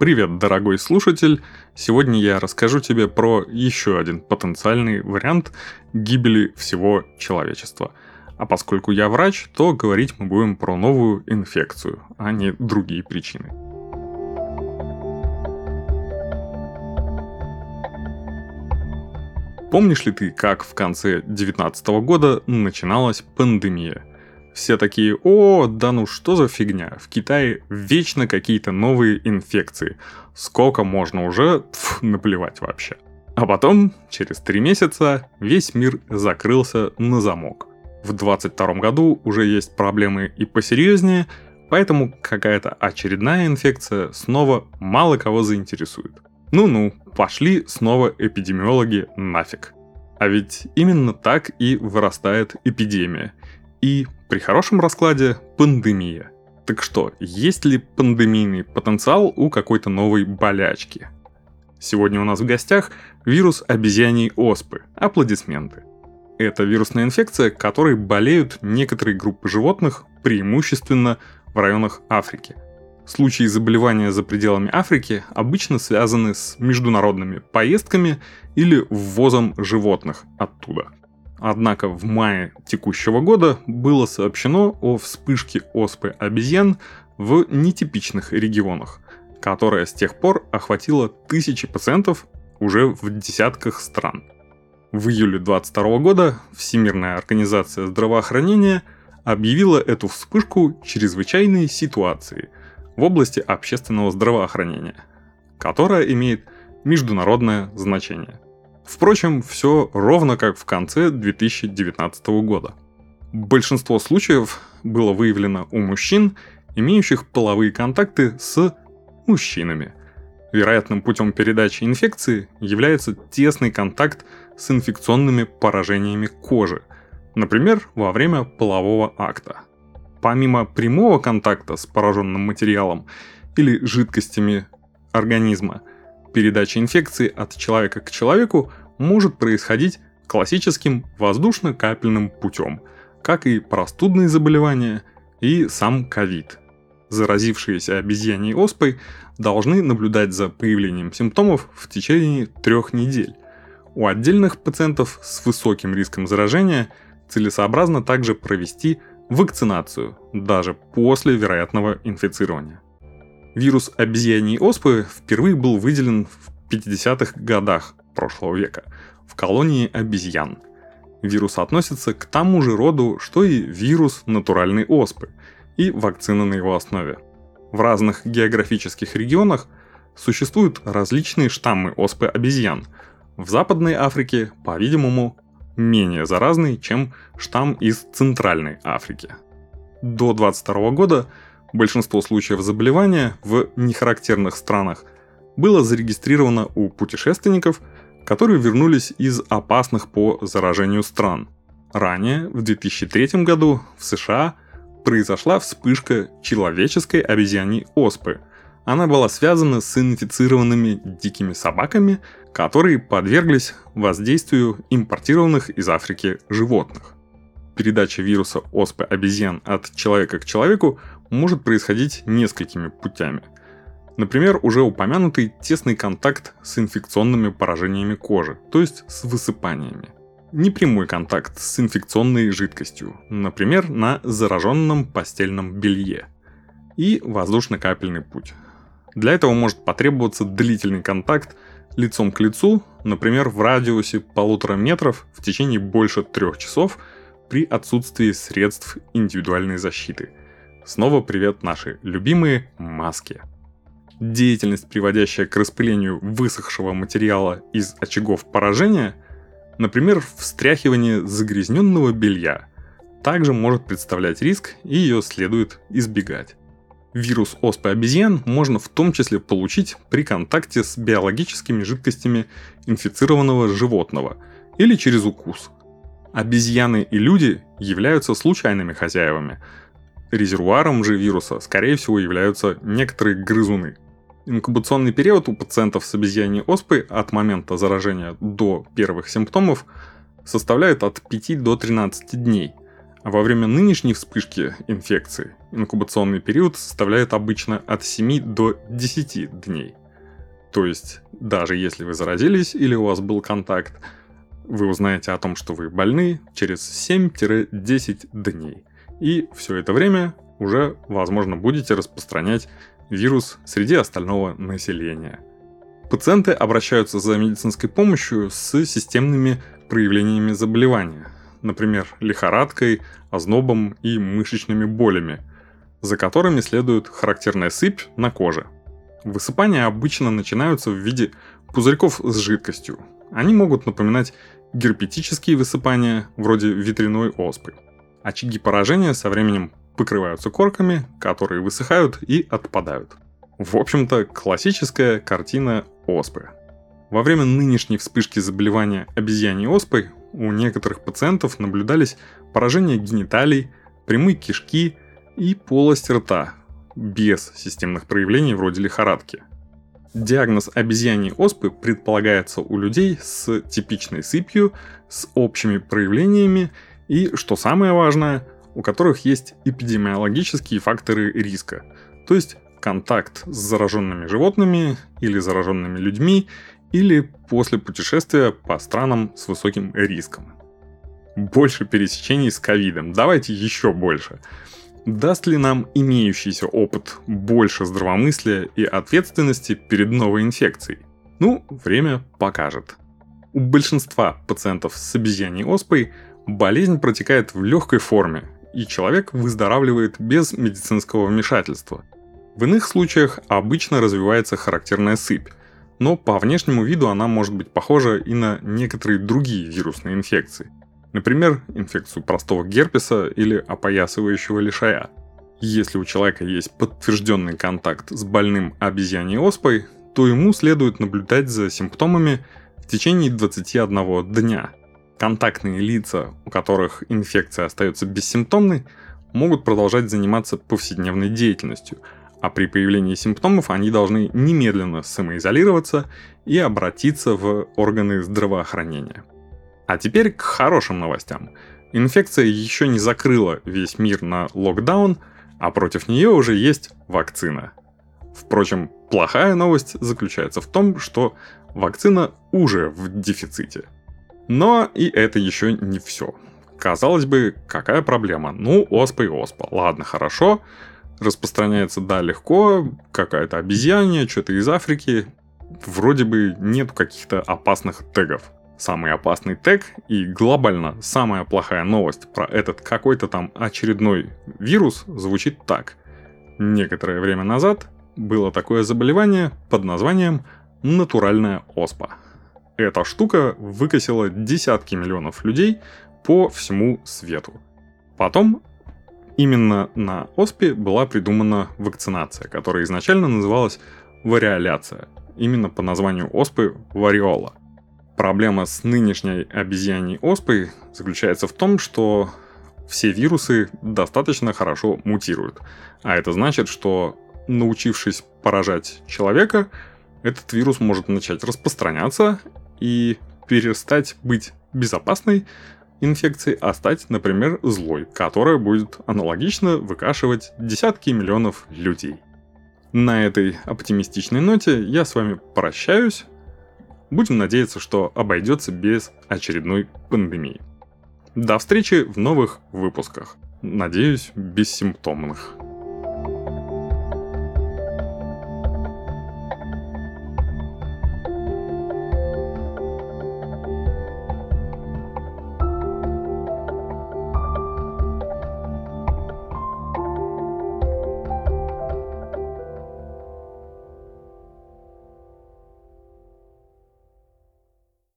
Привет, дорогой слушатель! Сегодня я расскажу тебе про еще один потенциальный вариант гибели всего человечества. А поскольку я врач, то говорить мы будем про новую инфекцию, а не другие причины. Помнишь ли ты, как в конце 2019 года начиналась пандемия – все такие, о, да ну что за фигня, в Китае вечно какие-то новые инфекции. Сколько можно уже, Пф, наплевать вообще. А потом, через три месяца, весь мир закрылся на замок. В 22 году уже есть проблемы и посерьезнее, поэтому какая-то очередная инфекция снова мало кого заинтересует. Ну-ну, пошли снова эпидемиологи нафиг. А ведь именно так и вырастает эпидемия. И при хорошем раскладе – пандемия. Так что, есть ли пандемийный потенциал у какой-то новой болячки? Сегодня у нас в гостях вирус обезьяньей оспы. Аплодисменты. Это вирусная инфекция, которой болеют некоторые группы животных, преимущественно в районах Африки. Случаи заболевания за пределами Африки обычно связаны с международными поездками или ввозом животных оттуда – Однако в мае текущего года было сообщено о вспышке оспы обезьян в нетипичных регионах, которая с тех пор охватила тысячи пациентов уже в десятках стран. В июле 2022 года Всемирная организация здравоохранения объявила эту вспышку чрезвычайной ситуацией в области общественного здравоохранения, которая имеет международное значение – Впрочем, все ровно как в конце 2019 года. Большинство случаев было выявлено у мужчин, имеющих половые контакты с мужчинами. Вероятным путем передачи инфекции является тесный контакт с инфекционными поражениями кожи, например, во время полового акта. Помимо прямого контакта с пораженным материалом или жидкостями организма, передача инфекции от человека к человеку может происходить классическим воздушно-капельным путем, как и простудные заболевания и сам ковид. Заразившиеся обезьяньей оспой должны наблюдать за появлением симптомов в течение трех недель. У отдельных пациентов с высоким риском заражения целесообразно также провести вакцинацию, даже после вероятного инфицирования. Вирус обезьяньей оспы впервые был выделен в 50-х годах прошлого века в колонии обезьян. Вирус относится к тому же роду, что и вирус натуральной оспы и вакцина на его основе. В разных географических регионах существуют различные штаммы оспы обезьян. В Западной Африке, по-видимому, менее заразный, чем штамм из Центральной Африки. До 22 года большинство случаев заболевания в нехарактерных странах было зарегистрировано у путешественников – которые вернулись из опасных по заражению стран. Ранее, в 2003 году, в США произошла вспышка человеческой обезьяньей оспы. Она была связана с инфицированными дикими собаками, которые подверглись воздействию импортированных из Африки животных. Передача вируса оспы обезьян от человека к человеку может происходить несколькими путями – Например, уже упомянутый тесный контакт с инфекционными поражениями кожи, то есть с высыпаниями. Непрямой контакт с инфекционной жидкостью, например, на зараженном постельном белье. И воздушно-капельный путь. Для этого может потребоваться длительный контакт лицом к лицу, например, в радиусе полутора метров в течение больше трех часов при отсутствии средств индивидуальной защиты. Снова привет наши любимые маски деятельность, приводящая к распылению высохшего материала из очагов поражения, например, встряхивание загрязненного белья, также может представлять риск и ее следует избегать. Вирус оспы обезьян можно в том числе получить при контакте с биологическими жидкостями инфицированного животного или через укус. Обезьяны и люди являются случайными хозяевами. Резервуаром же вируса, скорее всего, являются некоторые грызуны – Инкубационный период у пациентов с обезьяньей оспой от момента заражения до первых симптомов составляет от 5 до 13 дней, А во время нынешней вспышки инфекции инкубационный период составляет обычно от 7 до 10 дней. То есть, даже если вы заразились или у вас был контакт, вы узнаете о том, что вы больны через 7-10 дней. И все это время уже, возможно, будете распространять вирус среди остального населения. Пациенты обращаются за медицинской помощью с системными проявлениями заболевания, например, лихорадкой, ознобом и мышечными болями, за которыми следует характерная сыпь на коже. Высыпания обычно начинаются в виде пузырьков с жидкостью. Они могут напоминать герпетические высыпания, вроде ветряной оспы. Очаги поражения со временем покрываются корками, которые высыхают и отпадают. В общем-то, классическая картина оспы. Во время нынешней вспышки заболевания обезьяньей оспой у некоторых пациентов наблюдались поражение гениталий, прямые кишки и полость рта, без системных проявлений вроде лихорадки. Диагноз обезьяньей оспы предполагается у людей с типичной сыпью, с общими проявлениями и, что самое важное, у которых есть эпидемиологические факторы риска, то есть контакт с зараженными животными или зараженными людьми или после путешествия по странам с высоким риском. Больше пересечений с ковидом, давайте еще больше. Даст ли нам имеющийся опыт больше здравомыслия и ответственности перед новой инфекцией? Ну, время покажет. У большинства пациентов с обезьяньей оспой болезнь протекает в легкой форме, и человек выздоравливает без медицинского вмешательства. В иных случаях обычно развивается характерная сыпь, но по внешнему виду она может быть похожа и на некоторые другие вирусные инфекции. Например, инфекцию простого герпеса или опоясывающего лишая. Если у человека есть подтвержденный контакт с больным обезьяньей оспой, то ему следует наблюдать за симптомами в течение 21 дня. Контактные лица, у которых инфекция остается бессимптомной, могут продолжать заниматься повседневной деятельностью, а при появлении симптомов они должны немедленно самоизолироваться и обратиться в органы здравоохранения. А теперь к хорошим новостям. Инфекция еще не закрыла весь мир на локдаун, а против нее уже есть вакцина. Впрочем, плохая новость заключается в том, что вакцина уже в дефиците. Но и это еще не все. Казалось бы, какая проблема? Ну, оспа и оспа. Ладно, хорошо. Распространяется, да, легко. Какая-то обезьяне, что-то из Африки. Вроде бы нет каких-то опасных тегов самый опасный тег и глобально самая плохая новость про этот какой-то там очередной вирус звучит так. Некоторое время назад было такое заболевание под названием натуральная оспа. Эта штука выкосила десятки миллионов людей по всему свету. Потом именно на оспе была придумана вакцинация, которая изначально называлась вариоляция, именно по названию оспы вариола. Проблема с нынешней обезьяньей оспой заключается в том, что все вирусы достаточно хорошо мутируют. А это значит, что научившись поражать человека, этот вирус может начать распространяться и перестать быть безопасной инфекцией, а стать, например, злой, которая будет аналогично выкашивать десятки миллионов людей. На этой оптимистичной ноте я с вами прощаюсь. Будем надеяться, что обойдется без очередной пандемии. До встречи в новых выпусках. Надеюсь, бессимптомных.